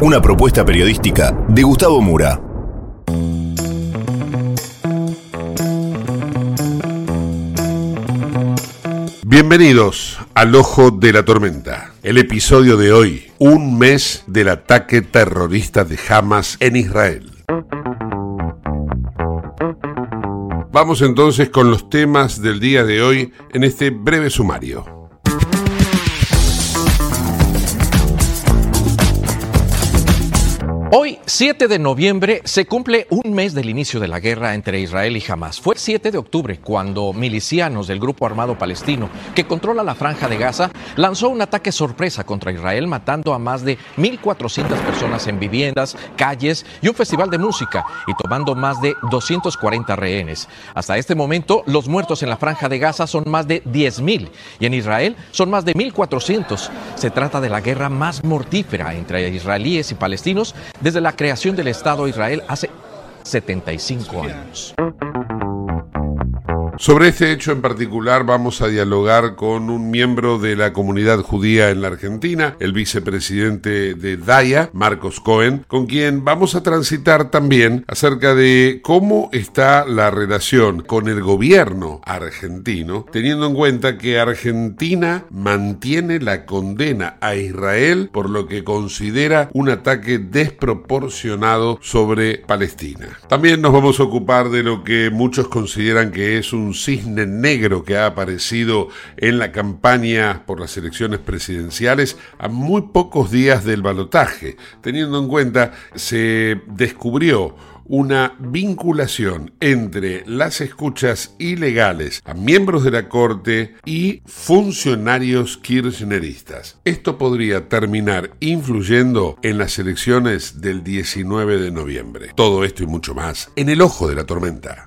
Una propuesta periodística de Gustavo Mura. Bienvenidos al Ojo de la Tormenta. El episodio de hoy, un mes del ataque terrorista de Hamas en Israel. Vamos entonces con los temas del día de hoy en este breve sumario. Hoy, 7 de noviembre, se cumple un mes del inicio de la guerra entre Israel y Hamas. Fue el 7 de octubre cuando milicianos del grupo armado palestino que controla la franja de Gaza lanzó un ataque sorpresa contra Israel matando a más de 1.400 personas en viviendas, calles y un festival de música y tomando más de 240 rehenes. Hasta este momento, los muertos en la franja de Gaza son más de 10.000 y en Israel son más de 1.400. Se trata de la guerra más mortífera entre israelíes y palestinos desde la creación del Estado de Israel hace 75 años. Sobre este hecho en particular vamos a dialogar con un miembro de la comunidad judía en la Argentina, el vicepresidente de DAIA, Marcos Cohen, con quien vamos a transitar también acerca de cómo está la relación con el gobierno argentino, teniendo en cuenta que Argentina mantiene la condena a Israel por lo que considera un ataque desproporcionado sobre Palestina. También nos vamos a ocupar de lo que muchos consideran que es un cisne negro que ha aparecido en la campaña por las elecciones presidenciales a muy pocos días del balotaje, teniendo en cuenta se descubrió una vinculación entre las escuchas ilegales a miembros de la Corte y funcionarios kirchneristas. Esto podría terminar influyendo en las elecciones del 19 de noviembre. Todo esto y mucho más en el ojo de la tormenta.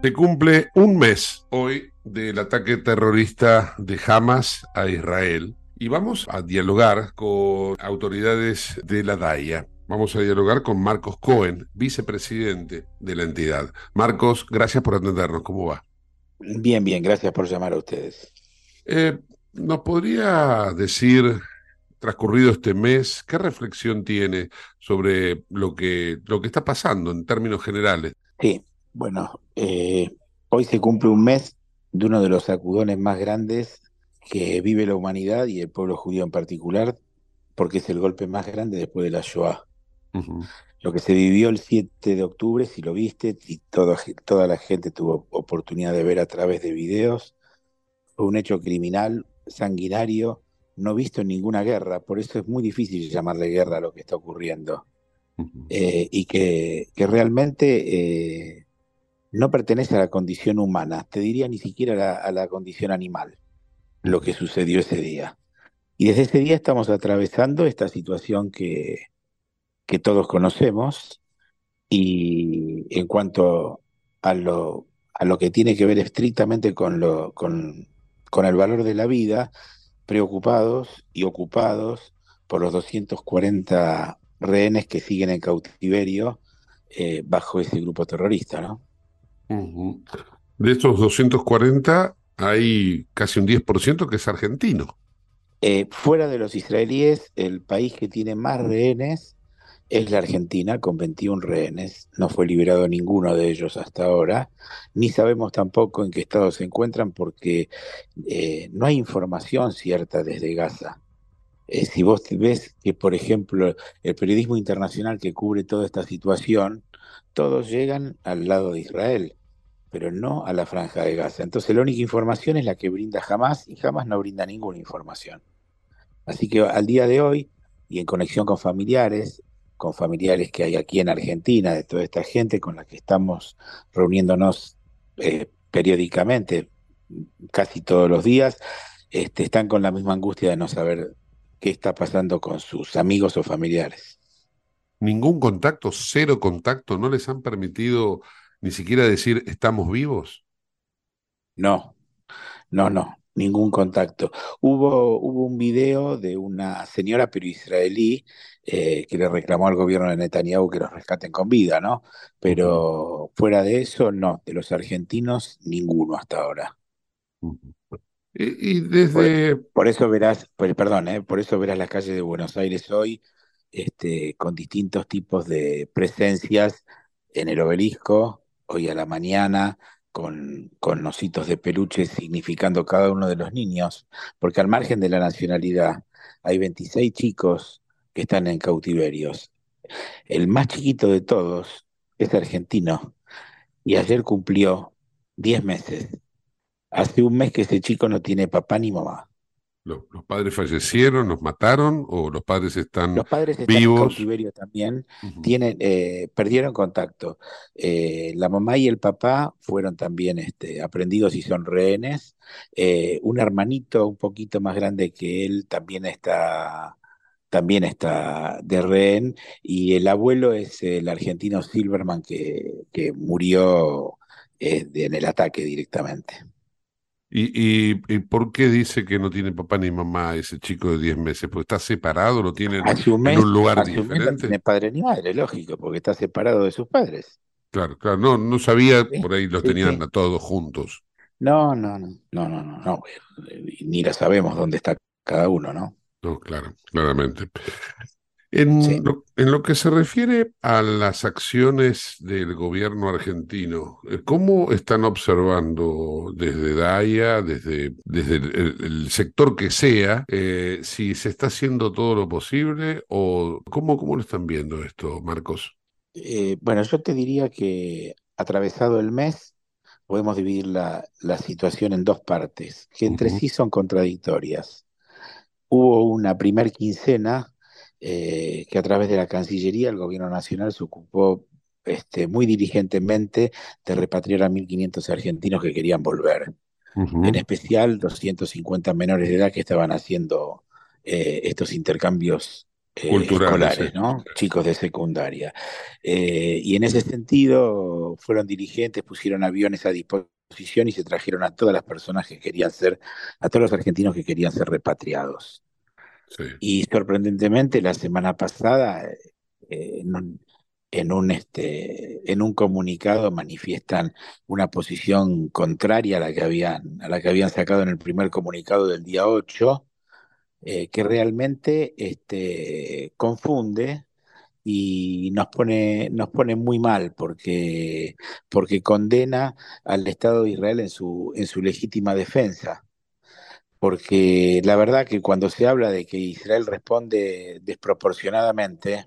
Se cumple un mes hoy del ataque terrorista de Hamas a Israel y vamos a dialogar con autoridades de la DAIA. Vamos a dialogar con Marcos Cohen, vicepresidente de la entidad. Marcos, gracias por atendernos. ¿Cómo va? Bien, bien, gracias por llamar a ustedes. Eh, ¿Nos podría decir, transcurrido este mes, qué reflexión tiene sobre lo que, lo que está pasando en términos generales? Sí, bueno, eh, hoy se cumple un mes de uno de los sacudones más grandes que vive la humanidad y el pueblo judío en particular, porque es el golpe más grande después de la Shoah. Lo que se vivió el 7 de octubre, si lo viste, y toda, toda la gente tuvo oportunidad de ver a través de videos, fue un hecho criminal, sanguinario, no visto en ninguna guerra. Por eso es muy difícil llamarle guerra a lo que está ocurriendo. Eh, y que, que realmente eh, no pertenece a la condición humana, te diría ni siquiera a la, condición animal, lo que sucedió ese día. Y desde ese día estamos atravesando esta situación que, que todos conocemos y en cuanto a lo, a lo que tiene que ver estrictamente con, lo, con, con el valor de la vida, preocupados y ocupados por los 240 rehenes que siguen en cautiverio eh, bajo ese grupo terrorista, ¿no? De estos 240 hay casi un 10% que es argentino. Eh, fuera de los israelíes, el país que tiene más rehenes es la Argentina, con 21 rehenes. No fue liberado ninguno de ellos hasta ahora, ni sabemos tampoco en qué estado se encuentran porque eh, no hay información cierta desde Gaza. Eh, si vos ves que, por ejemplo, el periodismo internacional que cubre toda esta situación, todos llegan al lado de Israel, pero no a la franja de Gaza. Entonces la única información es la que brinda Hamas y Hamas no brinda ninguna información. Así que al día de hoy, y en conexión con familiares, con familiares que hay aquí en Argentina, de toda esta gente con la que estamos reuniéndonos eh, periódicamente, casi todos los días, este, están con la misma angustia de no saber qué está pasando con sus amigos o familiares. Ningún contacto, cero contacto, no les han permitido ni siquiera decir estamos vivos. No, no, no, ningún contacto. Hubo, hubo un video de una señora, pero israelí, eh, que le reclamó al gobierno de Netanyahu que los rescaten con vida, ¿no? Pero fuera de eso, no, de los argentinos, ninguno hasta ahora. Y, y desde... Por eso verás, por- perdón, eh, por eso verás las calles de Buenos Aires hoy, este, con distintos tipos de presencias en el obelisco, hoy a la mañana, con, con ositos de peluche significando cada uno de los niños, porque al margen de la nacionalidad, hay 26 chicos que están en cautiverios. El más chiquito de todos es argentino y ayer cumplió 10 meses. Hace un mes que ese chico no tiene papá ni mamá. ¿Los, los padres fallecieron, los mataron o los padres están Los padres están en vivos? cautiverio también, tienen, eh, perdieron contacto. Eh, la mamá y el papá fueron también este, aprendidos y son rehenes. Eh, un hermanito un poquito más grande que él también está, también está de rehén. Y el abuelo es el argentino Silverman que, que murió en el ataque directamente. ¿Y, y, y por qué dice que no tiene papá ni mamá ese chico de 10 meses? ¿Porque está separado? ¿Lo un en un lugar mes no diferente? tiene padre ni madre, lógico, porque está separado de sus padres. Claro, claro, no, no sabía, Sí, por ahí los sí, tenían sí. a todos juntos. No, no, no, no, no, no, no, ni la sabemos dónde está cada uno, ¿no? No, claro, claramente. En Sí. lo, en lo que se refiere a las acciones del gobierno argentino, eh, ¿cómo están observando desde DAIA, desde, desde el, el- el sector que sea, eh, si se está haciendo todo lo posible o cómo, cómo lo están viendo esto, Marcos? Eh, bueno, yo te diría que atravesado el mes podemos dividir la, la situación en dos partes, que entre sí son contradictorias. Hubo una primer quincena eh, que a través de la Cancillería el gobierno nacional se ocupó este, muy diligentemente de repatriar a 1.500 argentinos que querían volver. en especial 250 menores de edad que estaban haciendo eh, estos intercambios eh, escolares, ¿no? Chicos de secundaria. Eh, y en ese sentido fueron dirigentes, pusieron aviones a disposición y se trajeron a todas las personas que querían ser, a todos los argentinos que querían ser repatriados. Y sorprendentemente la semana pasada, eh, en un, en un, este, en un comunicado manifiestan una posición contraria a la que habían, a la que habían sacado en el primer comunicado del día 8, eh, que realmente este, confunde y nos pone, nos pone muy mal porque, porque condena al Estado de Israel en su, en su legítima defensa porque la verdad que cuando se habla de que Israel responde desproporcionadamente,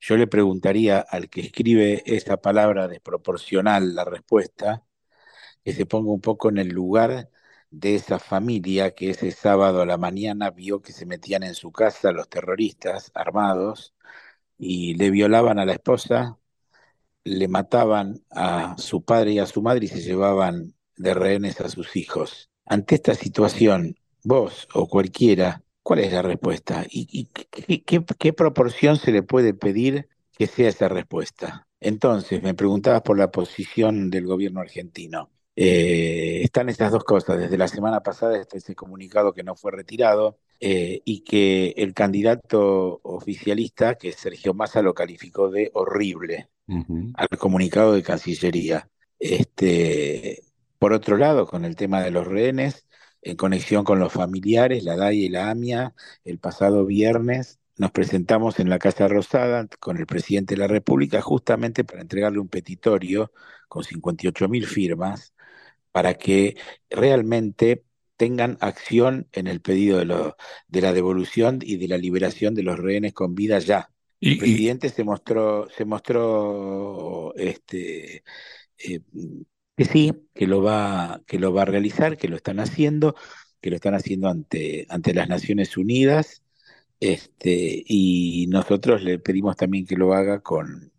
yo le preguntaría al que escribe esa palabra desproporcional, la respuesta, que se ponga un poco en el lugar de esa familia que ese sábado a la mañana vio que se metían en su casa los terroristas armados y le violaban a la esposa, le mataban a su padre y a su madre y se llevaban de rehenes a sus hijos. Ante esta situación, vos o cualquiera, ¿cuál es la respuesta? ¿Y, y qué, qué- qué proporción se le puede pedir que sea esa respuesta? Entonces, me preguntabas por la posición del gobierno argentino. Eh, están esas dos cosas. Desde la semana pasada está ese comunicado que no fue retirado eh, y que el candidato oficialista, que es Sergio Massa, lo calificó de horrible al comunicado de Cancillería. Este, por otro lado, con el tema de los rehenes, en conexión con los familiares, la DAI y la AMIA, el pasado viernes nos presentamos en la Casa Rosada con el presidente de la República justamente para entregarle un petitorio con 58 mil firmas para que realmente tengan acción en el pedido de, lo- de la devolución y de la liberación de los rehenes con vida ya. El Y, y- presidente se mostró, se mostró este, eh, que sí, que lo va, que lo va a realizar, que lo están haciendo, que lo están haciendo ante, ante las Naciones Unidas, este, y nosotros le pedimos también que lo haga con,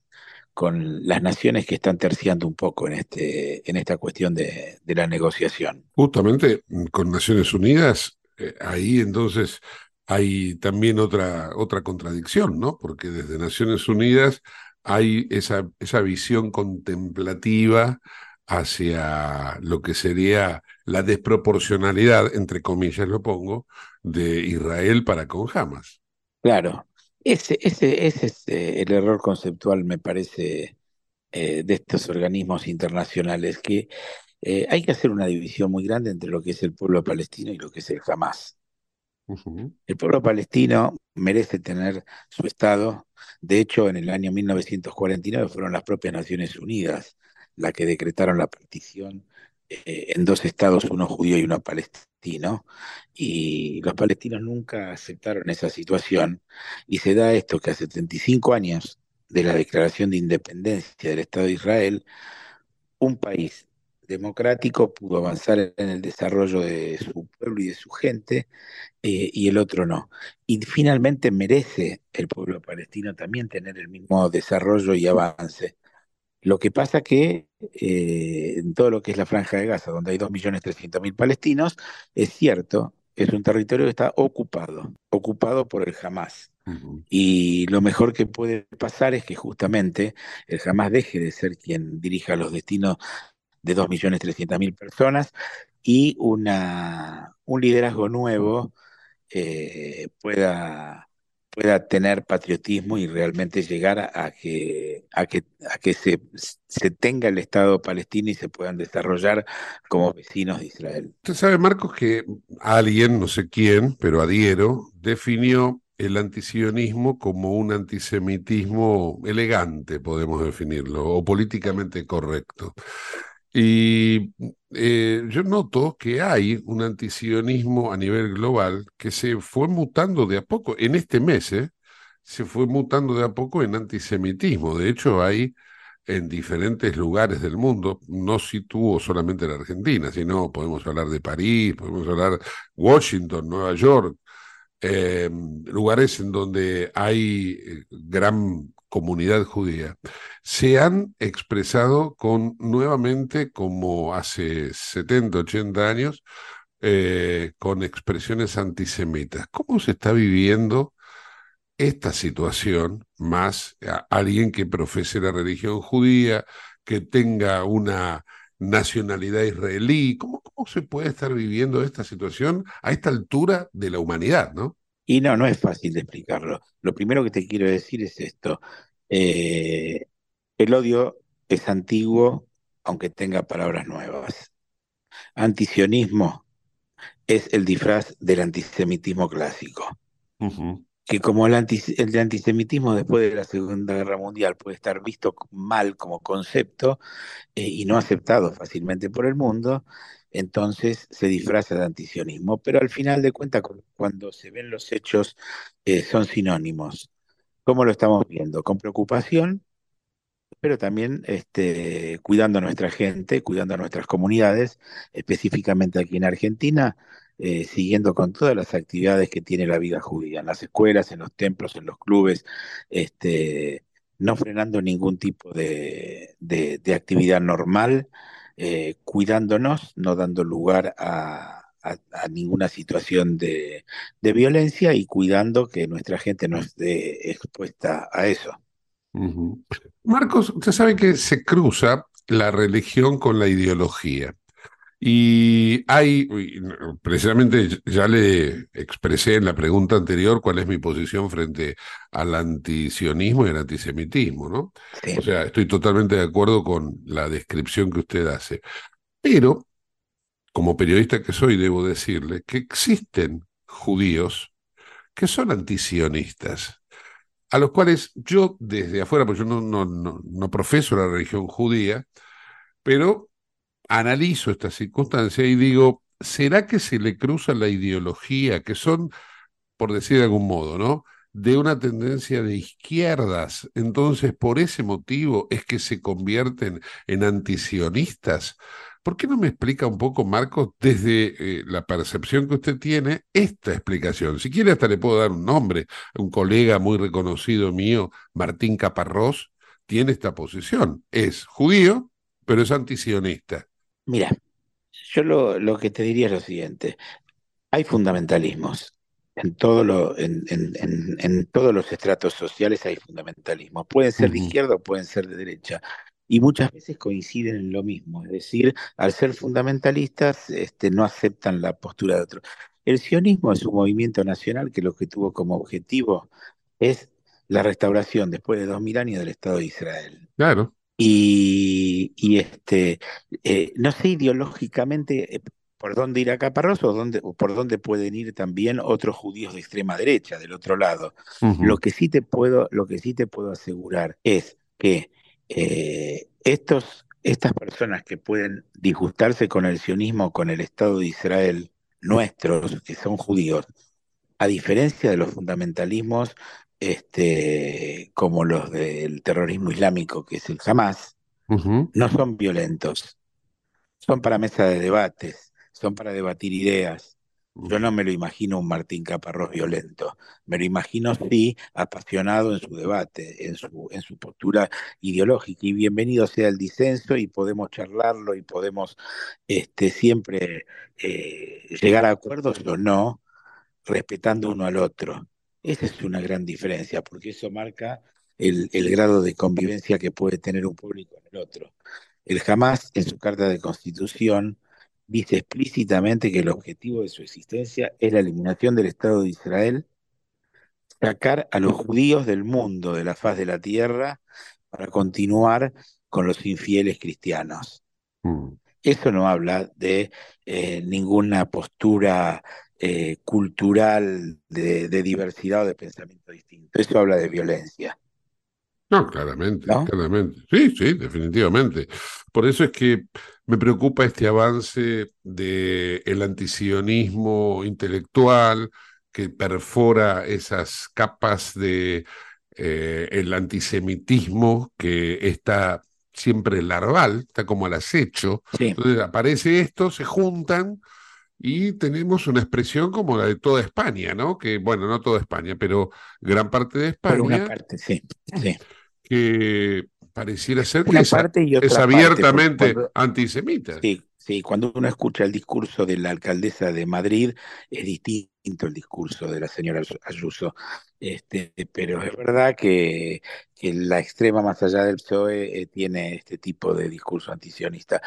con las naciones que están terciando un poco en este, en esta cuestión de, de la negociación. justamente mm, con Naciones Unidas, eh, ahí entonces hay también otra, otra contradicción, ¿no? Porque desde Naciones Unidas hay esa, esa visión contemplativa hacia lo que sería la desproporcionalidad, entre comillas lo pongo, de Israel para con Hamas. Claro, ese, ese, ese es eh, el error conceptual, me parece, eh, de estos organismos internacionales, que eh, hay que hacer una división muy grande entre lo que es el pueblo palestino y lo que es el Hamas. El pueblo palestino merece tener su Estado. De hecho, en el año 1949 fueron las propias Naciones Unidas las que decretaron la partición eh, en dos estados, uno judío y uno palestino. Y los palestinos nunca aceptaron esa situación. Y se da esto que a 75 años de la declaración de independencia del Estado de Israel, un país democrático pudo avanzar en el desarrollo de su pueblo y de su gente eh, y el otro no. Y finalmente merece el pueblo palestino también tener el mismo desarrollo y avance. Lo que pasa que eh, en todo lo que es la Franja de Gaza, donde hay 2.300.000 palestinos, es cierto, es un territorio que está ocupado, ocupado por el Hamas. Y lo mejor que puede pasar es que justamente el Hamas deje de ser quien dirija los destinos de 2.300.000 personas y una, un liderazgo nuevo eh, pueda, pueda tener patriotismo y realmente llegar a, que, a que, a que se, se tenga el Estado palestino y se puedan desarrollar como vecinos de Israel. Usted sabe, Marcos, que alguien, no sé quién, pero adhiero, definió el antisionismo como un antisemitismo elegante, podemos definirlo, o políticamente correcto. Y eh, yo noto que hay un antisionismo a nivel global que se fue mutando de a poco, en este mes, ¿eh? se fue mutando de a poco en antisemitismo. De hecho, hay en diferentes lugares del mundo, no sitúo solamente la Argentina, sino podemos hablar de París, podemos hablar Washington, Nueva York, eh, lugares en donde hay gran comunidad judía, se han expresado con nuevamente, como hace 70, 80 años, eh, con expresiones antisemitas. ¿Cómo se está viviendo esta situación más a alguien que profese la religión judía, que tenga una nacionalidad israelí? ¿Cómo, cómo se puede estar viviendo esta situación a esta altura de la humanidad, no? Y no, no es fácil de explicarlo. Lo primero que te quiero decir es esto. Eh, el odio es antiguo, aunque tenga palabras nuevas. Antisionismo es el disfraz del antisemitismo clásico. Que como el antisemitismo después de la Segunda Guerra Mundial puede estar visto mal como concepto eh, y no aceptado fácilmente por el mundo, entonces se disfraza de antisionismo. Pero al final de cuentas, cu- cuando se ven los hechos, eh, son sinónimos. ¿Cómo lo estamos viendo? Con preocupación, pero también este, cuidando a nuestra gente, cuidando a nuestras comunidades, específicamente aquí en Argentina, eh, siguiendo con todas las actividades que tiene la vida judía, en las escuelas, en los templos, en los clubes, este, no frenando ningún tipo de, de- de actividad normal, eh, cuidándonos, no dando lugar a... a- a ninguna situación de, de violencia y cuidando que nuestra gente no esté expuesta a eso. Marcos, usted sabe que se cruza la religión con la ideología. Y hay, precisamente ya le expresé en la pregunta anterior cuál es mi posición frente al antisionismo y al antisemitismo, ¿no? Sí. O sea, estoy totalmente de acuerdo con la descripción que usted hace. Pero, como periodista que soy, debo decirle que existen judíos que son antisionistas a los cuales yo desde afuera, porque yo no, no, no, no profeso la religión judía, pero analizo esta circunstancia y digo, ¿será que se le cruza la ideología, que son, por decir de algún modo, ¿no? de una tendencia de izquierdas, entonces por ese motivo es que se convierten en antisionistas. ¿Por qué no me explica un poco, Marcos, desde eh, la percepción que usted tiene, esta explicación? Si quiere, hasta le puedo dar un nombre. Un colega muy reconocido mío, Martín Caparrós, tiene esta posición. Es judío, pero es antisionista. Mira, yo lo, lo que te diría es lo siguiente. Hay fundamentalismos. En, todo lo, en, en- en- todos los estratos sociales hay fundamentalismos. Pueden ser de izquierda o pueden ser de derecha. Y muchas veces coinciden en lo mismo. Es decir, al ser fundamentalistas, este, no aceptan la postura de otro. El sionismo es un movimiento nacional que lo que tuvo como objetivo es la restauración después de dos mil años del Estado de Israel. Claro. Y, y, este, eh, no sé ideológicamente eh, por dónde irá Caparrós o, dónde, o por dónde pueden ir también otros judíos de extrema derecha, del otro lado. Lo que sí te puedo, lo que sí te puedo asegurar es que eh, estos, estas personas que pueden disgustarse con el sionismo, con el Estado de Israel, nuestros, que son judíos, a diferencia de los fundamentalismos este, como los del terrorismo islámico, que es el Hamas, no son violentos, son para mesa de debates, son para debatir ideas. Yo no me lo imagino un Martín Caparrós violento, me lo imagino sí apasionado en su debate, en su, en su postura ideológica. Y bienvenido sea el disenso y podemos charlarlo y podemos este, siempre eh, llegar a acuerdos o no, respetando uno al otro. Esa es una gran diferencia, porque eso marca el, el grado de convivencia que puede tener un público en el otro. El Hamas, en su carta de constitución, dice explícitamente que el objetivo de su existencia es la eliminación del Estado de Israel, sacar a los judíos del mundo, de la faz de la tierra, para continuar con los infieles cristianos. Mm. Eso no habla de eh, ninguna postura eh, cultural de, de diversidad o de pensamiento distinto. Eso habla de violencia, No, claramente, ¿no? claramente. Sí, sí, definitivamente. Por eso es que me preocupa este avance del antisionismo intelectual que perfora esas capas de eh, el antisemitismo que está siempre larval, está como al acecho. Sí, Entonces aparece esto, se juntan y tenemos una expresión como la de toda España, ¿no? Que, bueno, no toda España, pero gran parte de pero una España parte, sí, sí. que pareciera ser que Una es, parte parte, abiertamente cuando, antisemita. sí, sí, cuando uno escucha el discurso de la alcaldesa de Madrid, es distinto el discurso de la señora Ayuso. Este, pero es verdad que, que la extrema más allá del PSOE eh, tiene este tipo de discurso antisionista.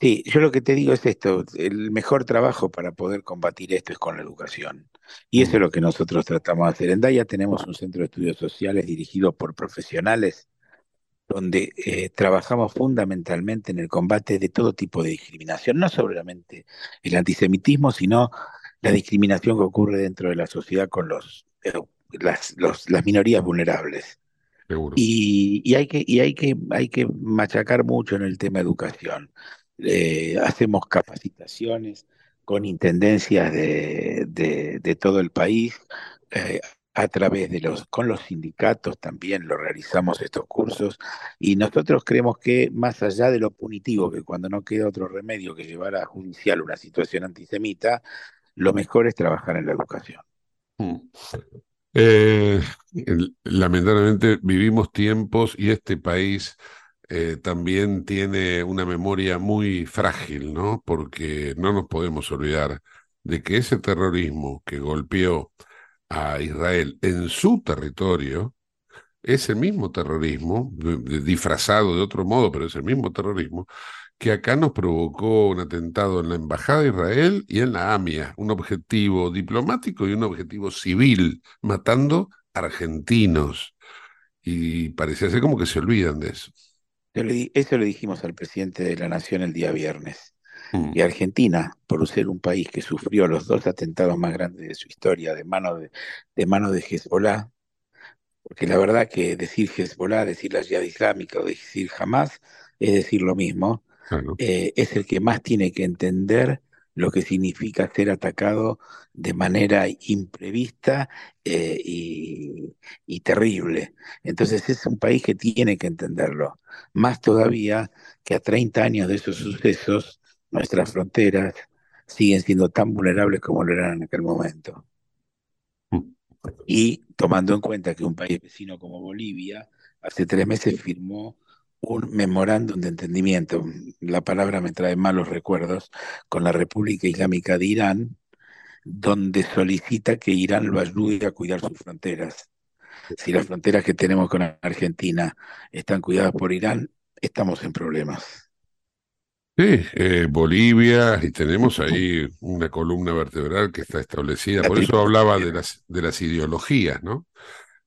Sí, yo lo que te digo es esto, el mejor trabajo para poder combatir esto es con la educación. Y eso es Mm, lo que nosotros tratamos de hacer. En Daya tenemos un centro de estudios sociales dirigido por profesionales donde eh, trabajamos fundamentalmente en el combate de todo tipo de discriminación, no solamente el antisemitismo, sino la discriminación que ocurre dentro de la sociedad con los, eh, las, los- las minorías vulnerables. Seguro. Y, y hay que, y hay que, hay que machacar mucho en el tema educación. Eh, hacemos capacitaciones con intendencias de, todo el país, eh, a través de los, con los sindicatos también lo realizamos estos cursos, y nosotros creemos que más allá de lo punitivo, que cuando no queda otro remedio que llevar a judicial una situación antisemita, lo mejor es trabajar en la educación. Mm. Eh, lamentablemente vivimos tiempos y este país eh, también tiene una memoria muy frágil, ¿no? Porque no nos podemos olvidar de que ese terrorismo que golpeó a Israel en su territorio es el mismo terrorismo, disfrazado de otro modo, pero es el mismo terrorismo, que acá nos provocó un atentado en la Embajada de Israel y en la AMIA, un objetivo diplomático y un objetivo civil, matando argentinos. Y parecía ser como que se olvidan de eso. Eso le dijimos al presidente de la Nación el día viernes. Mm. Y Argentina, por ser un país que sufrió los dos atentados más grandes de su historia de mano de, de mano de Hezbollah, porque la verdad que decir Hezbollah, decir la Jihad Islámica o decir Hamas es decir lo mismo, Claro. eh, es el que más tiene que entender lo que significa ser atacado de manera imprevista eh, y, y terrible. Entonces es un país que tiene que entenderlo. Más todavía que a 30 años de esos sucesos, nuestras fronteras siguen siendo tan vulnerables como lo eran en aquel momento. Mm. Y tomando en cuenta que un país vecino como Bolivia hace tres meses firmó un memorándum de entendimiento, la palabra me trae malos recuerdos, con la República Islámica de Irán, donde solicita que Irán lo ayude a cuidar sus fronteras. Si las fronteras que tenemos con Argentina están cuidadas por Irán, estamos en problemas. Sí, eh, Bolivia, y tenemos ahí una columna vertebral que está establecida. Por eso hablaba de las, de las ideologías, ¿no?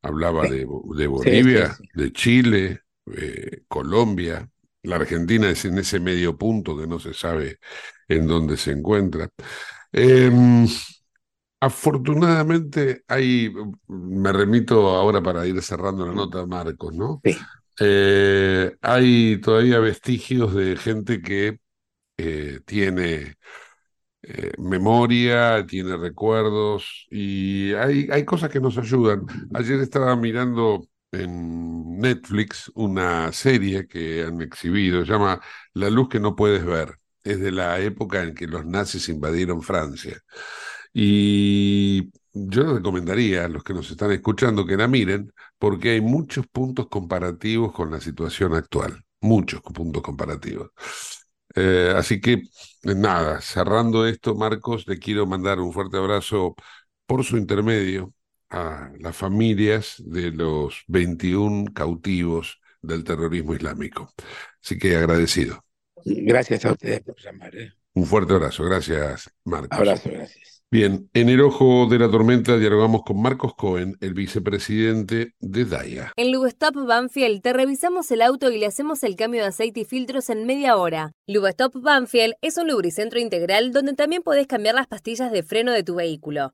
Hablaba de, de Bolivia, de Chile, eh, Colombia. La Argentina es en ese medio punto que no se sabe en dónde se encuentra. Em, afortunadamente, hay, me remito ahora para ir cerrando la nota, Marcos, ¿no? Sí. Eh, hay todavía vestigios de gente que eh, tiene memoria, tiene recuerdos y hay, hay cosas que nos ayudan. Ayer estaba mirando en Netflix una serie que han exhibido, se llama La luz que no puedes ver. Es de la época en que los nazis invadieron Francia. Y yo les recomendaría a los que nos están escuchando que la miren porque hay muchos puntos comparativos con la situación actual. Muchos puntos comparativos. Eh, así que, nada, cerrando esto, Marcos, le quiero mandar un fuerte abrazo por su intermedio a las familias de los 21 cautivos del terrorismo islámico. Así que agradecido. Gracias a ustedes por llamar. ¿eh? Un fuerte abrazo. Gracias, Marcos. Abrazo, gracias. Bien, en el ojo de la tormenta dialogamos con Marcos Cohen, el vicepresidente de DAIA. En Lubestop Banfield te revisamos el auto y le hacemos el cambio de aceite y filtros en media hora. Lubestop Banfield es un lubricentro integral donde también podés cambiar las pastillas de freno de tu vehículo.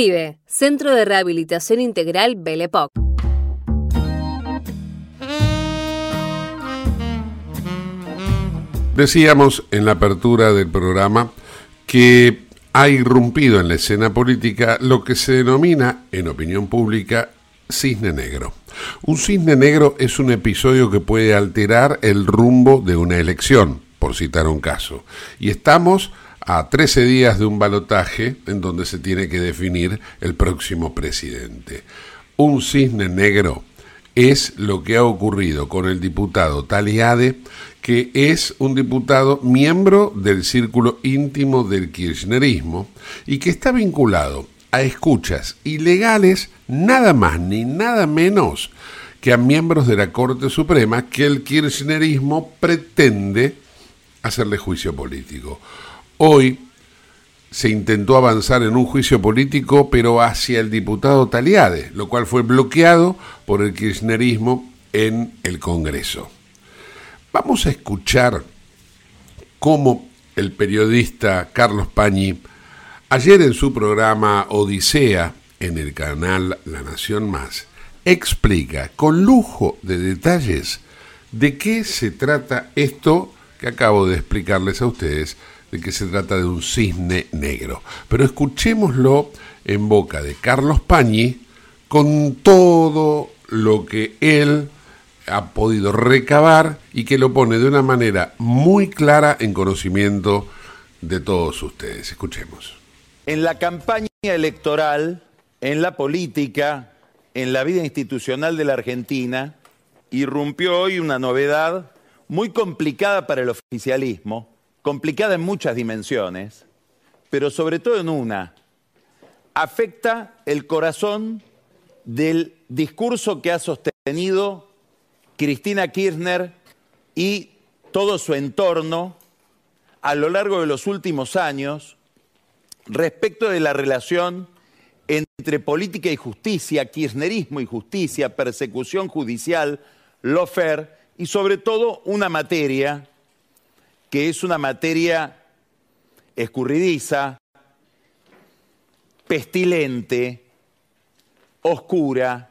Centro de Rehabilitación Integral Belepoc. Decíamos en la apertura del programa que ha irrumpido en la escena política lo que se denomina, en opinión pública, cisne negro. Un cisne negro es un episodio que puede alterar el rumbo de una elección, por citar un caso. Y estamos a 13 días de un balotaje en donde se tiene que definir el próximo presidente. Un cisne negro es lo que ha ocurrido con el diputado Taliade, que es un diputado miembro del círculo íntimo del kirchnerismo y que está vinculado a escuchas ilegales nada más ni nada menos que a miembros de la Corte Suprema que el kirchnerismo pretende hacerle juicio político. Hoy se intentó avanzar en un juicio político, pero hacia el diputado Taliade, lo cual fue bloqueado por el kirchnerismo en el Congreso. Vamos a escuchar cómo el periodista Carlos Pañi, ayer en su programa Odisea, en el canal La Nación Más, explica con lujo de detalles de qué se trata esto que acabo de explicarles a ustedes, de que se trata de un cisne negro. Pero escuchémoslo en boca de Carlos Pañi con todo lo que él ha podido recabar y que lo pone de una manera muy clara en conocimiento de todos ustedes. Escuchemos. En la campaña electoral, en la política, en la vida institucional de la Argentina, irrumpió hoy una novedad muy complicada para el oficialismo, complicada en muchas dimensiones, pero sobre todo en una, afecta el corazón del discurso que ha sostenido Cristina Kirchner y todo su entorno a lo largo de los últimos años respecto de la relación entre política y justicia, kirchnerismo y justicia, persecución judicial, lofer y sobre todo una materia que es una materia escurridiza, pestilente, oscura,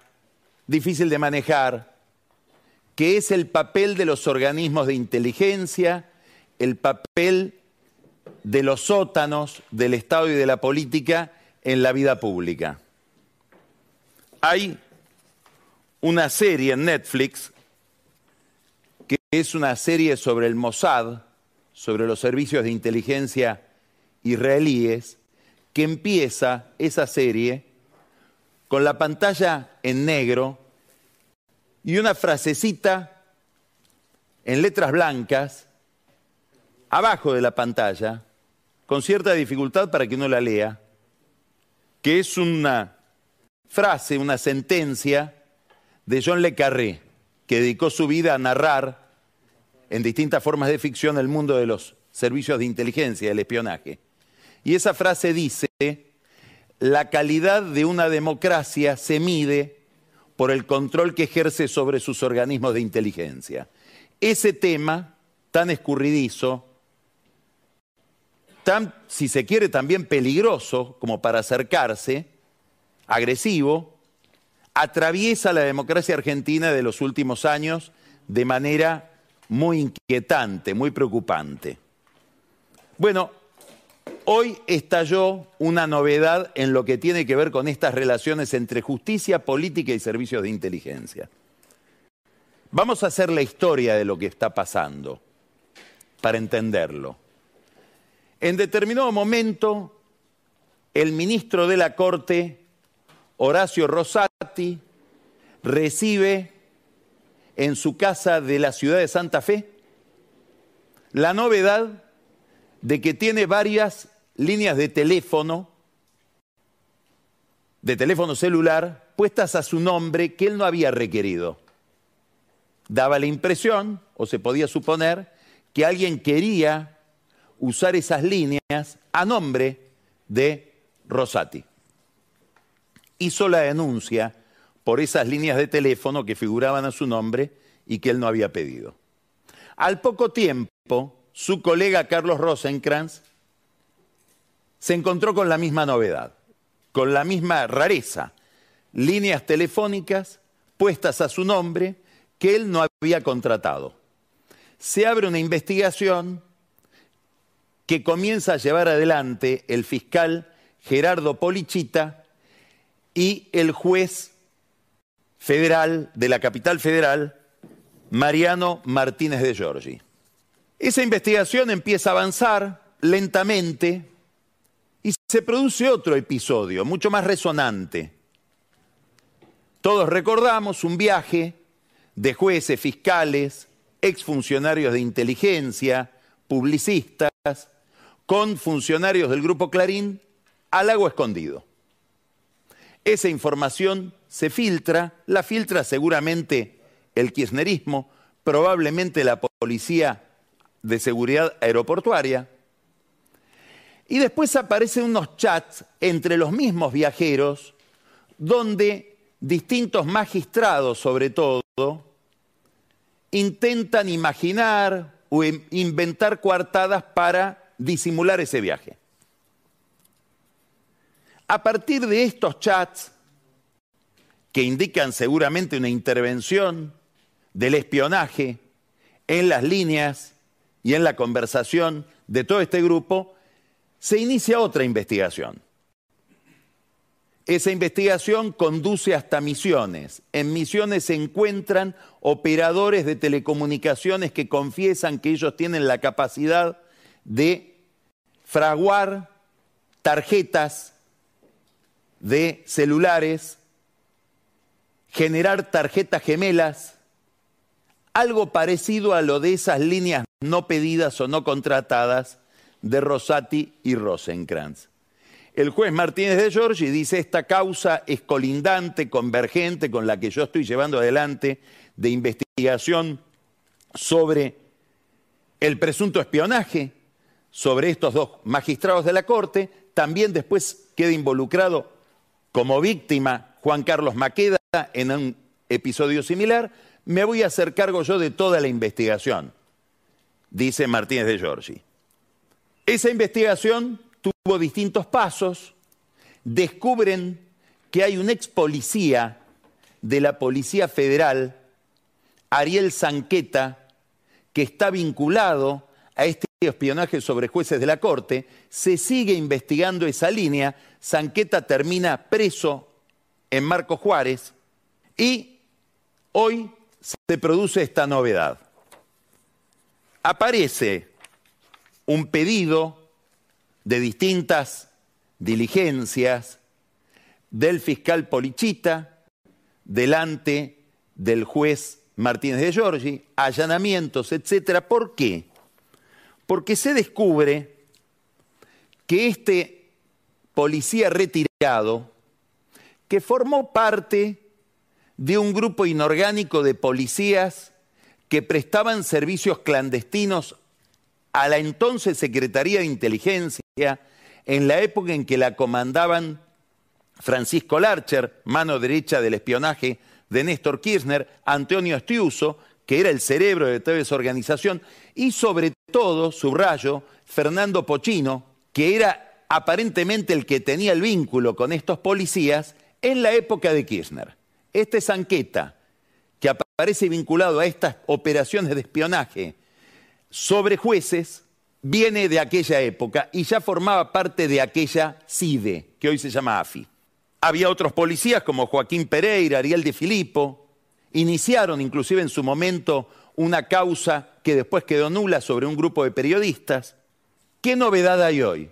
difícil de manejar, que es el papel de los organismos de inteligencia, el papel de los sótanos del Estado y de la política en la vida pública. Hay una serie en Netflix que es una serie sobre el Mossad, sobre los servicios de inteligencia israelíes, que empieza esa serie con la pantalla en negro y una frasecita en letras blancas abajo de la pantalla, con cierta dificultad para que uno la lea, que es una frase, una sentencia de John Le Carré, que dedicó su vida a narrar en distintas formas de ficción el mundo de los servicios de inteligencia, del espionaje. Y esa frase dice, la calidad de una democracia se mide por el control que ejerce sobre sus organismos de inteligencia. Ese tema tan escurridizo, tan, si se quiere, también peligroso como para acercarse, agresivo, atraviesa la democracia argentina de los últimos años de manera muy inquietante, muy preocupante. Bueno, hoy estalló una novedad en lo que tiene que ver con estas relaciones entre justicia, política y servicios de inteligencia. Vamos a hacer la historia de lo que está pasando para entenderlo. En determinado momento, el ministro de la Corte, Horacio Rosati, recibe en su casa de la ciudad de Santa Fe la novedad de que tiene varias líneas de teléfono, de teléfono celular, puestas a su nombre que él no había requerido. Daba la impresión, o se podía suponer, que alguien quería usar esas líneas a nombre de Rosati. Hizo la denuncia por esas líneas de teléfono que figuraban a su nombre y que él no había pedido. Al poco tiempo, su colega Carlos Rosenkrantz se encontró con la misma novedad, con la misma rareza, líneas telefónicas puestas a su nombre que él no había contratado. Se abre una investigación que comienza a llevar adelante el fiscal Gerardo Polichita y el juez federal de la capital federal, Mariano Martínez de Giorgi. Esa investigación empieza a avanzar lentamente y se produce otro episodio, mucho más resonante. Todos recordamos un viaje de jueces, fiscales, exfuncionarios de inteligencia, publicistas, con funcionarios del Grupo Clarín al lago escondido. Esa información se filtra, la filtra seguramente el kirchnerismo, probablemente la policía de seguridad aeroportuaria. Y después aparecen unos chats entre los mismos viajeros donde distintos magistrados, sobre todo, intentan imaginar o inventar coartadas para disimular ese viaje. A partir de estos chats, que indican seguramente una intervención del espionaje en las líneas y en la conversación de todo este grupo, se inicia otra investigación. Esa investigación conduce hasta misiones. En misiones se encuentran operadores de telecomunicaciones que confiesan que ellos tienen la capacidad de fraguar tarjetas de celulares, generar tarjetas gemelas, algo parecido a lo de esas líneas no pedidas o no contratadas de Rosati y Rosenkrantz. El juez Martínez de Giorgi dice esta causa es colindante, convergente con la que yo estoy llevando adelante de investigación sobre el presunto espionaje, sobre estos dos magistrados de la Corte, también después queda involucrado como víctima Juan Carlos Maqueda en un episodio similar, me voy a hacer cargo yo de toda la investigación dice Martínez de Giorgi. Esa investigación tuvo distintos pasos, descubren que hay un ex policía de la Policía Federal, Ariel Zanqueta, que está vinculado a este espionaje sobre jueces de la Corte, se sigue investigando esa línea, Zanqueta termina preso en Marco Juárez y hoy se produce esta novedad aparece un pedido de distintas diligencias del fiscal Polichita delante del juez Martínez de Giorgi, allanamientos, etcétera. ¿Por qué? Porque se descubre que este policía retirado, que formó parte de un grupo inorgánico de policías que prestaban servicios clandestinos a la entonces Secretaría de Inteligencia en la época en que la comandaban Francisco Larcher, mano derecha del espionaje de Néstor Kirchner, Antonio Estiuso, que era el cerebro de toda esa organización, y sobre todo, subrayo, Fernando Pochino, que era aparentemente el que tenía el vínculo con estos policías en la época de Kirchner. Este Sanqueta, que aparece vinculado a estas operaciones de espionaje sobre jueces, viene de aquella época y ya formaba parte de aquella CIDE, que hoy se llama AFI. Había otros policías como Joaquín Pereira, Ariel de Filippo, iniciaron inclusive en su momento una causa que después quedó nula sobre un grupo de periodistas. ¿Qué novedad hay hoy?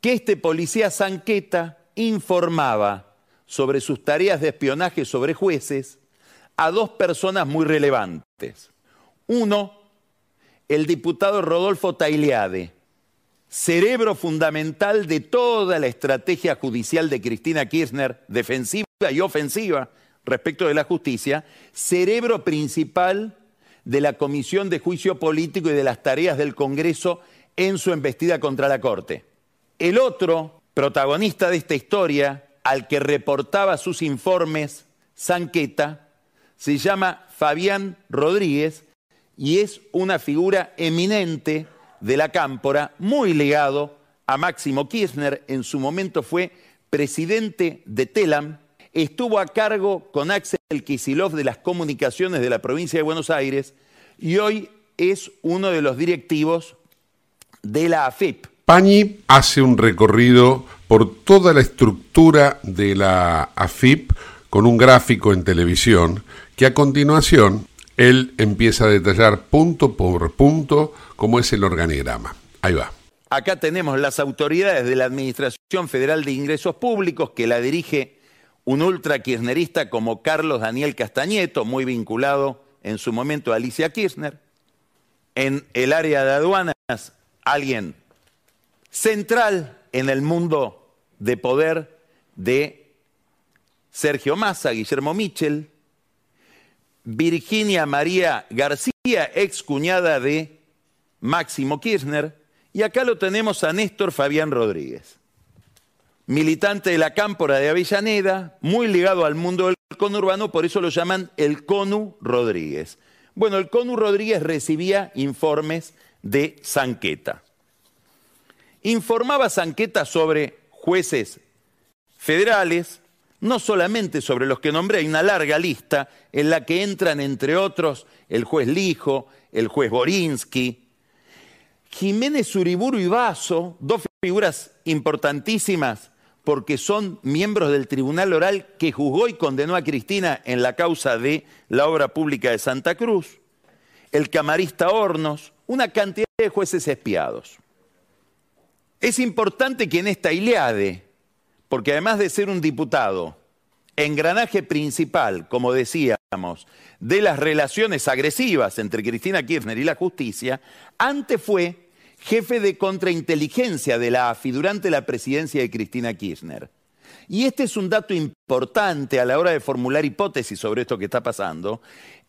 Que este policía Sanqueta informaba sobre sus tareas de espionaje sobre jueces a dos personas muy relevantes. Uno, el diputado Rodolfo Tailiade, cerebro fundamental de toda la estrategia judicial de Cristina Kirchner, defensiva y ofensiva respecto de la justicia, cerebro principal de la Comisión de Juicio Político y de las tareas del Congreso en su embestida contra la Corte. El otro protagonista de esta historia, al que reportaba sus informes Sanqueta, se llama Fabián Rodríguez y es una figura eminente de la Cámpora, muy ligado a Máximo Kirchner, en su momento fue presidente de TELAM, estuvo a cargo con Axel Kisilov de las comunicaciones de la provincia de Buenos Aires y hoy es uno de los directivos de la AFIP. Pañi hace un recorrido por toda la estructura de la AFIP con un gráfico en televisión que a continuación él empieza a detallar punto por punto cómo es el organigrama. Ahí va. Acá tenemos las autoridades de la Administración Federal de Ingresos Públicos que la dirige un ultra kirchnerista como Carlos Daniel Castañeto, muy vinculado en su momento a Alicia Kirchner. En el área de aduanas, alguien central en el mundo de poder de Sergio Massa, Guillermo Michel, Virginia María García, ex cuñada de Máximo Kirchner, y acá lo tenemos a Néstor Fabián Rodríguez, militante de la Cámpora de Avellaneda, muy ligado al mundo del conurbano, por eso lo llaman el CONU Rodríguez. Bueno, el CONU Rodríguez recibía informes de Sanqueta. Informaba Sanqueta sobre jueces federales, no solamente sobre los que nombré, hay una larga lista en la que entran, entre otros, el juez Lijo, el juez Borinsky, Jiménez Uriburu y Vaso, dos figuras importantísimas porque son miembros del Tribunal Oral que juzgó y condenó a Cristina en la causa de la obra pública de Santa Cruz, el camarista Hornos, una cantidad de jueces espiados. Es importante que en esta Iliade, porque además de ser un diputado, engranaje principal, como decíamos, de las relaciones agresivas entre Cristina Kirchner y la justicia, antes fue jefe de contrainteligencia de la AFI durante la presidencia de Cristina Kirchner. Y este es un dato importante a la hora de formular hipótesis sobre esto que está pasando.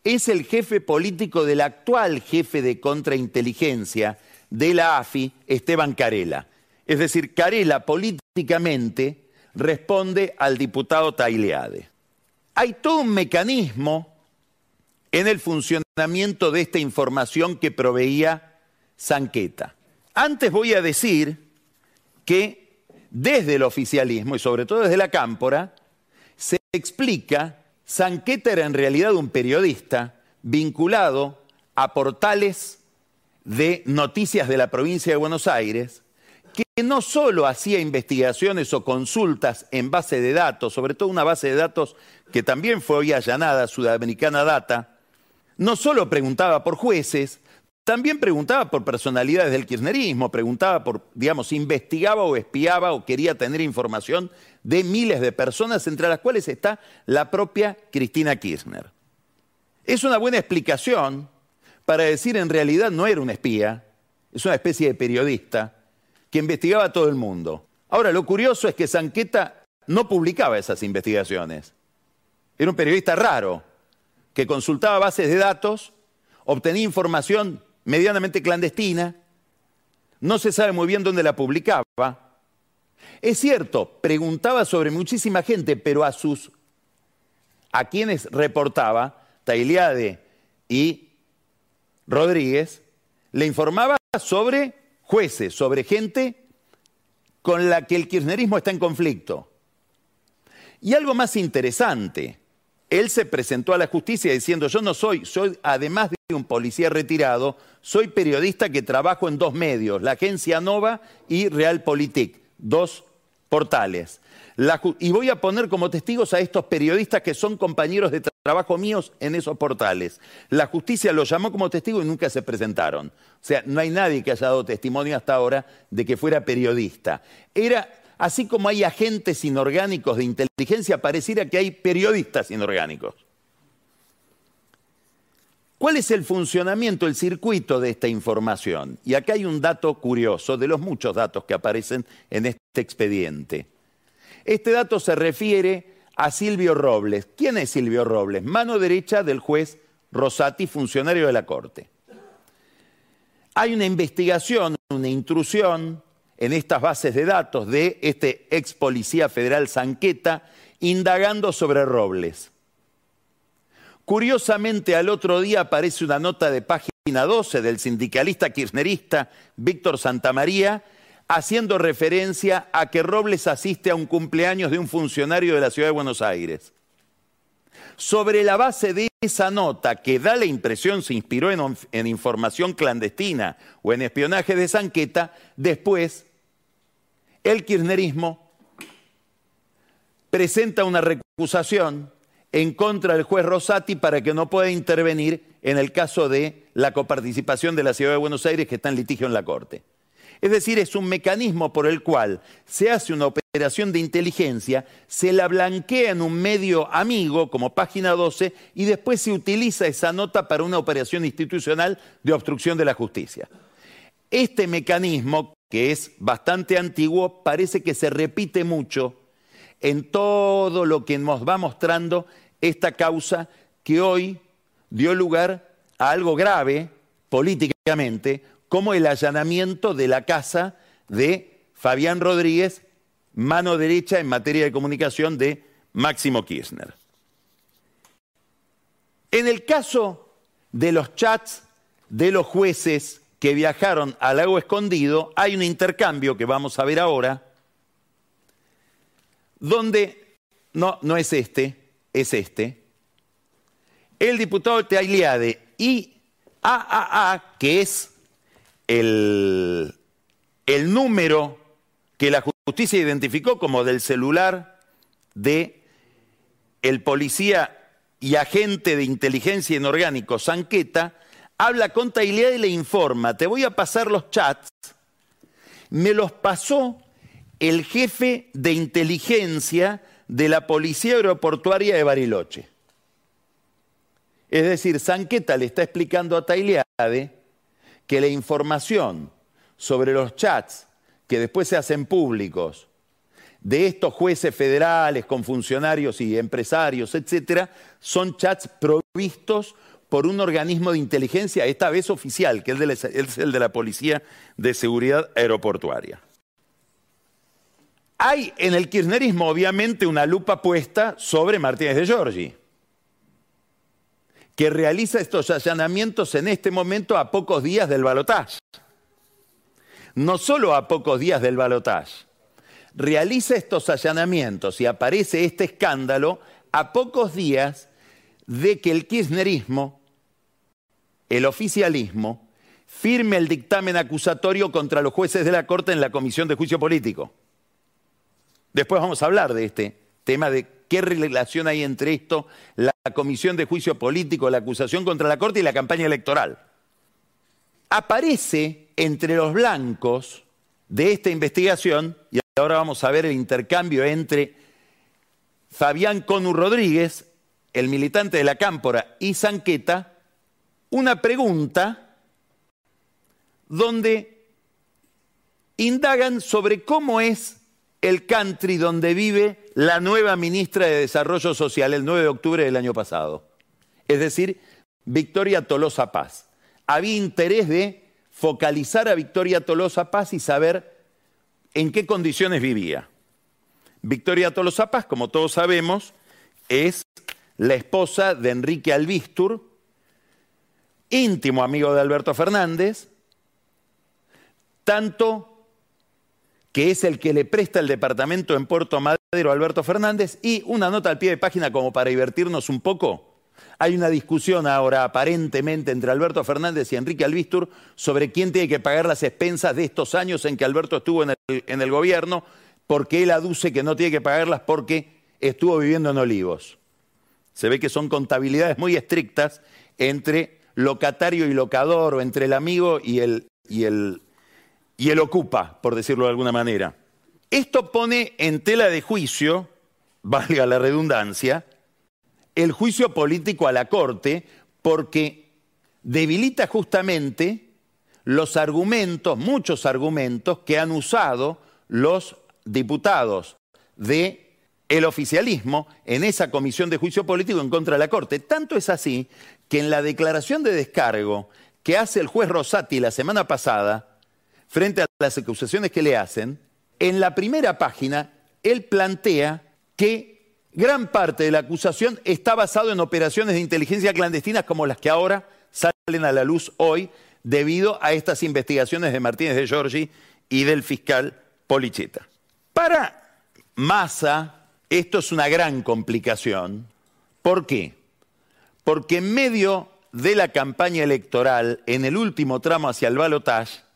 Es el jefe político del actual jefe de contrainteligencia de la AFI, Esteban Carela. Es decir, Carela políticamente responde al diputado Taileade. Hay todo un mecanismo en el funcionamiento de esta información que proveía Sanqueta. Antes voy a decir que desde el oficialismo y sobre todo desde la Cámpora se explica Sanqueta era en realidad un periodista vinculado a portales de noticias de la provincia de Buenos Aires no solo hacía investigaciones o consultas en base de datos, sobre todo una base de datos que también fue hoy allanada, Sudamericana Data, no solo preguntaba por jueces, también preguntaba por personalidades del kirchnerismo, preguntaba por, digamos, investigaba o espiaba o quería tener información de miles de personas, entre las cuales está la propia Cristina Kirchner. Es una buena explicación para decir en realidad no era un espía, es una especie de periodista que investigaba a todo el mundo. Ahora, lo curioso es que Sanqueta no publicaba esas investigaciones. Era un periodista raro, que consultaba bases de datos, obtenía información medianamente clandestina, no se sabe muy bien dónde la publicaba. Es cierto, preguntaba sobre muchísima gente, pero a sus a quienes reportaba, Tailiade y Rodríguez, le informaba sobre jueces, sobre gente con la que el kirchnerismo está en conflicto. Y algo más interesante, él se presentó a la justicia diciendo, yo no soy, soy además de un policía retirado, soy periodista que trabajo en dos medios, la agencia Nova y Realpolitik, dos portales. y voy a poner como testigos a estos periodistas que son compañeros de trabajo míos en esos portales. La justicia los llamó como testigos y nunca se presentaron. O sea, no hay nadie que haya dado testimonio hasta ahora de que fuera periodista. Era así como hay agentes inorgánicos de inteligencia, pareciera que hay periodistas inorgánicos. ¿Cuál es el funcionamiento, el circuito de esta información? Y acá hay un dato curioso de los muchos datos que aparecen en este expediente. Este dato se refiere a Silvio Robles. ¿Quién es Silvio Robles? Mano derecha del juez Rosati, funcionario de la Corte. Hay una investigación, una intrusión en estas bases de datos de este ex policía federal Sanqueta, indagando sobre Robles. Curiosamente, al otro día aparece una nota de página 12 del sindicalista kirchnerista Víctor Santamaría, haciendo referencia a que Robles asiste a un cumpleaños de un funcionario de la ciudad de Buenos Aires. Sobre la base de esa nota, que da la impresión se inspiró en, información clandestina o en espionaje de Sanqueta, después el kirchnerismo presenta una recusación en contra del juez Rosati para que no pueda intervenir en el caso de la coparticipación de la Ciudad de Buenos Aires que está en litigio en la Corte. Es decir, es un mecanismo por el cual se hace una operación de inteligencia, se la blanquea en un medio amigo como página 12 y después se utiliza esa nota para una operación institucional de obstrucción de la justicia. Este mecanismo que es bastante antiguo, parece que se repite mucho en todo lo que nos va mostrando esta causa que hoy dio lugar a algo grave políticamente, como el allanamiento de la casa de Fabián Rodríguez, mano derecha en materia de comunicación de Máximo Kirchner. En el caso de los chats de los jueces que viajaron al lago escondido, hay un intercambio que vamos a ver ahora, donde, no, no es este, es este, el diputado Tailiade y AAA, que es el, el número que la justicia identificó como del celular de el policía y agente de inteligencia inorgánico Sanqueta, habla con Tailea y le informa, te voy a pasar los chats. Me los pasó el jefe de inteligencia de la Policía Aeroportuaria de Bariloche. Es decir, Sanqueta le está explicando a Taileade que la información sobre los chats que después se hacen públicos de estos jueces federales con funcionarios y empresarios, etcétera, son chats provistos por un organismo de inteligencia, esta vez oficial, que es el de la Policía de Seguridad Aeroportuaria. Hay en el kirchnerismo, obviamente, una lupa puesta sobre Martínez de Giorgi, que realiza estos allanamientos en este momento a pocos días del balotaje. No solo a pocos días del balotaje, realiza estos allanamientos y aparece este escándalo a pocos días de que el kirchnerismo el oficialismo firme el dictamen acusatorio contra los jueces de la Corte en la Comisión de Juicio Político. Después vamos a hablar de este tema de qué relación hay entre esto, la Comisión de Juicio Político, la acusación contra la Corte y la campaña electoral. aparece entre los blancos de esta investigación, y ahora vamos a ver el intercambio entre Fabián Conu Rodríguez, el militante de la Cámpora, y Sanqueta, una pregunta donde indagan sobre cómo es el country donde vive la nueva ministra de Desarrollo Social el 9 de octubre del año pasado. Es decir, Victoria Tolosa Paz. Había interés de focalizar a Victoria Tolosa Paz y saber en qué condiciones vivía. Victoria Tolosa Paz, como todos sabemos, es la esposa de Enrique Albistur, íntimo amigo de Alberto Fernández, tanto que es el que le presta el departamento en Puerto Madero a Alberto Fernández, y una nota al pie de página como para divertirnos un poco. Hay una discusión ahora aparentemente entre Alberto Fernández y Enrique Albistur sobre quién tiene que pagar las expensas de estos años en que Alberto estuvo en el, en el gobierno, porque él aduce que no tiene que pagarlas porque estuvo viviendo en Olivos. Se ve que son contabilidades muy estrictas entre locatario y locador, o entre el amigo y el, y el, y el ocupa, por decirlo de alguna manera. Esto pone en tela de juicio, valga la redundancia, el juicio político a la Corte porque debilita justamente los argumentos, muchos argumentos que han usado los diputados de el oficialismo en esa comisión de juicio político en contra de la Corte. Tanto es así que en la declaración de descargo que hace el juez Rosati la semana pasada, frente a las acusaciones que le hacen, en la primera página él plantea que gran parte de la acusación está basado en operaciones de inteligencia clandestinas como las que ahora salen a la luz hoy debido a estas investigaciones de Martínez de Giorgi y del fiscal Policheta. Para Massa, esto es una gran complicación. ¿Por qué? Porque en medio de la campaña electoral, en el último tramo hacia el balotaje,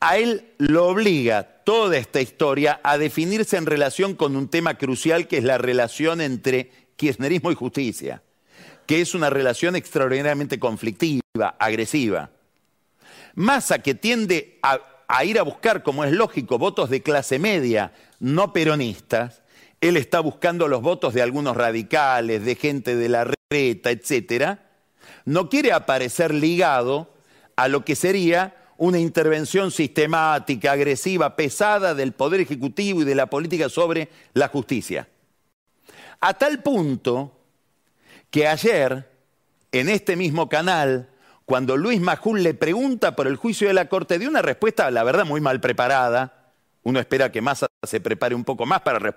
a él lo obliga toda esta historia a definirse en relación con un tema crucial que es la relación entre kirchnerismo y justicia, que es una relación extraordinariamente conflictiva, agresiva. Massa que tiende a, a ir a buscar, como es lógico, votos de clase media, no peronistas, él está buscando los votos de algunos radicales, de gente de la reta, etcétera, no quiere aparecer ligado a lo que sería una intervención sistemática, agresiva, pesada del Poder Ejecutivo y de la política sobre la justicia. A tal punto que ayer, en este mismo canal, cuando Luis Majul le pregunta por el juicio de la Corte, dio una respuesta, la verdad, muy mal preparada. Uno espera que Massa se prepare un poco más para,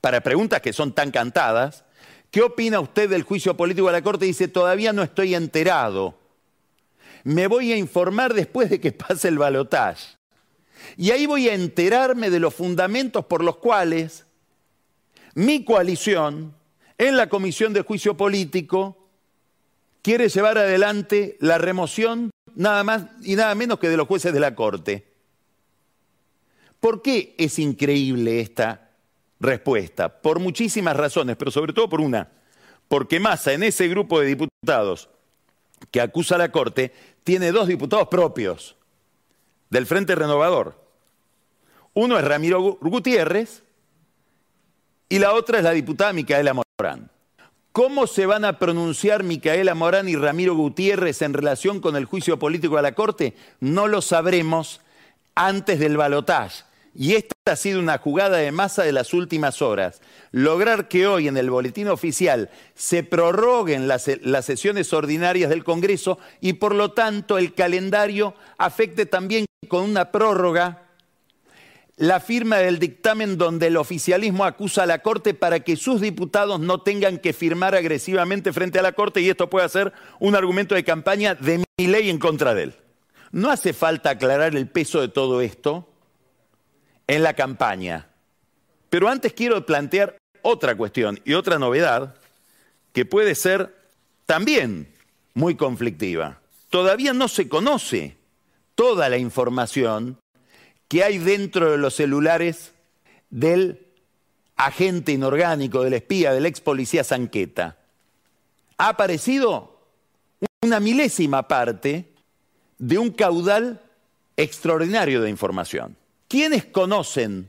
para preguntas que son tan cantadas. ¿Qué opina usted del juicio político de la Corte? Dice, todavía no estoy enterado me voy a informar después de que pase el balotaje. Y ahí voy a enterarme de los fundamentos por los cuales mi coalición en la Comisión de Juicio Político quiere llevar adelante la remoción nada más y nada menos que de los jueces de la Corte. ¿Por qué es increíble esta respuesta? Por muchísimas razones, pero sobre todo por una. Porque Massa en ese grupo de diputados que acusa a la Corte tiene dos diputados propios del Frente Renovador. Uno es Ramiro Gutiérrez y la otra es la diputada Micaela Morán. ¿Cómo se van a pronunciar Micaela Morán y Ramiro Gutiérrez en relación con el juicio político de la Corte? No lo sabremos antes del balotaje. Y esta ha sido una jugada de masa de las últimas horas. Lograr que hoy en el boletín oficial se prorroguen las, las, sesiones ordinarias del Congreso y por lo tanto el calendario afecte también con una prórroga la firma del dictamen donde el oficialismo acusa a la Corte para que sus diputados no tengan que firmar agresivamente frente a la Corte y esto pueda ser un argumento de campaña de mi ley en contra de él. No hace falta aclarar el peso de todo esto en la campaña. Pero antes quiero plantear otra cuestión y otra novedad que puede ser también muy conflictiva. Todavía no se conoce toda la información que hay dentro de los celulares del agente inorgánico, del espía, del ex policía Sanqueta. Ha aparecido una milésima parte de un caudal extraordinario de información. Quienes conocen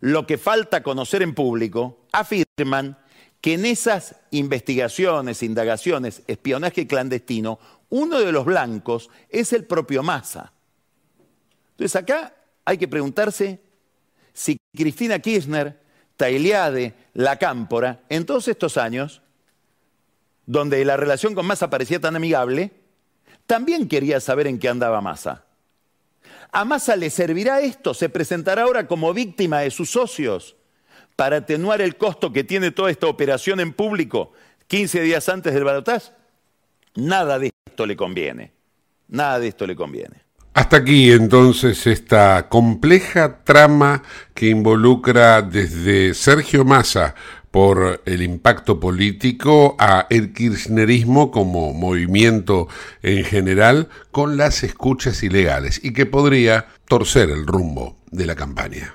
lo que falta conocer en público afirman que en esas investigaciones, indagaciones, espionaje clandestino, uno de los blancos es el propio Massa. Entonces acá hay que preguntarse si Cristina Kirchner, Tailiade, La Cámpora, en todos estos años, donde la relación con Massa parecía tan amigable, también quería saber en qué andaba Massa. ¿A Massa le servirá esto? ¿Se presentará ahora como víctima de sus socios para atenuar el costo que tiene toda esta operación en público 15 días antes del balotaje? Nada de esto le conviene. Nada de esto le conviene. Hasta aquí entonces esta compleja trama que involucra desde Sergio Massa por el impacto político a el kirchnerismo como movimiento en general con las escuchas ilegales y que podría torcer el rumbo de la campaña.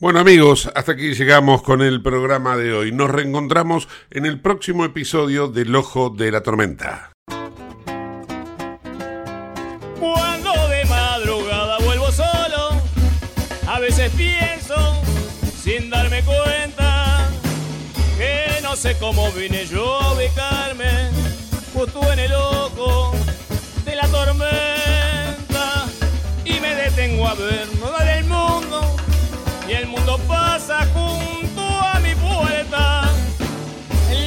Bueno amigos, hasta aquí llegamos con el programa de hoy. Nos reencontramos en el próximo episodio del Ojo de la Tormenta. Cuando de madrugada vuelvo solo, a veces pienso, sin darme cuenta, que no sé cómo vine yo a ubicarme justo en el ojo de la tormenta y me detengo a ver y el mundo pasa junto a mi puerta.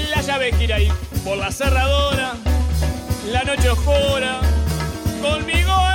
La llave gira ahí por la cerradora, la noche oscura, conmigo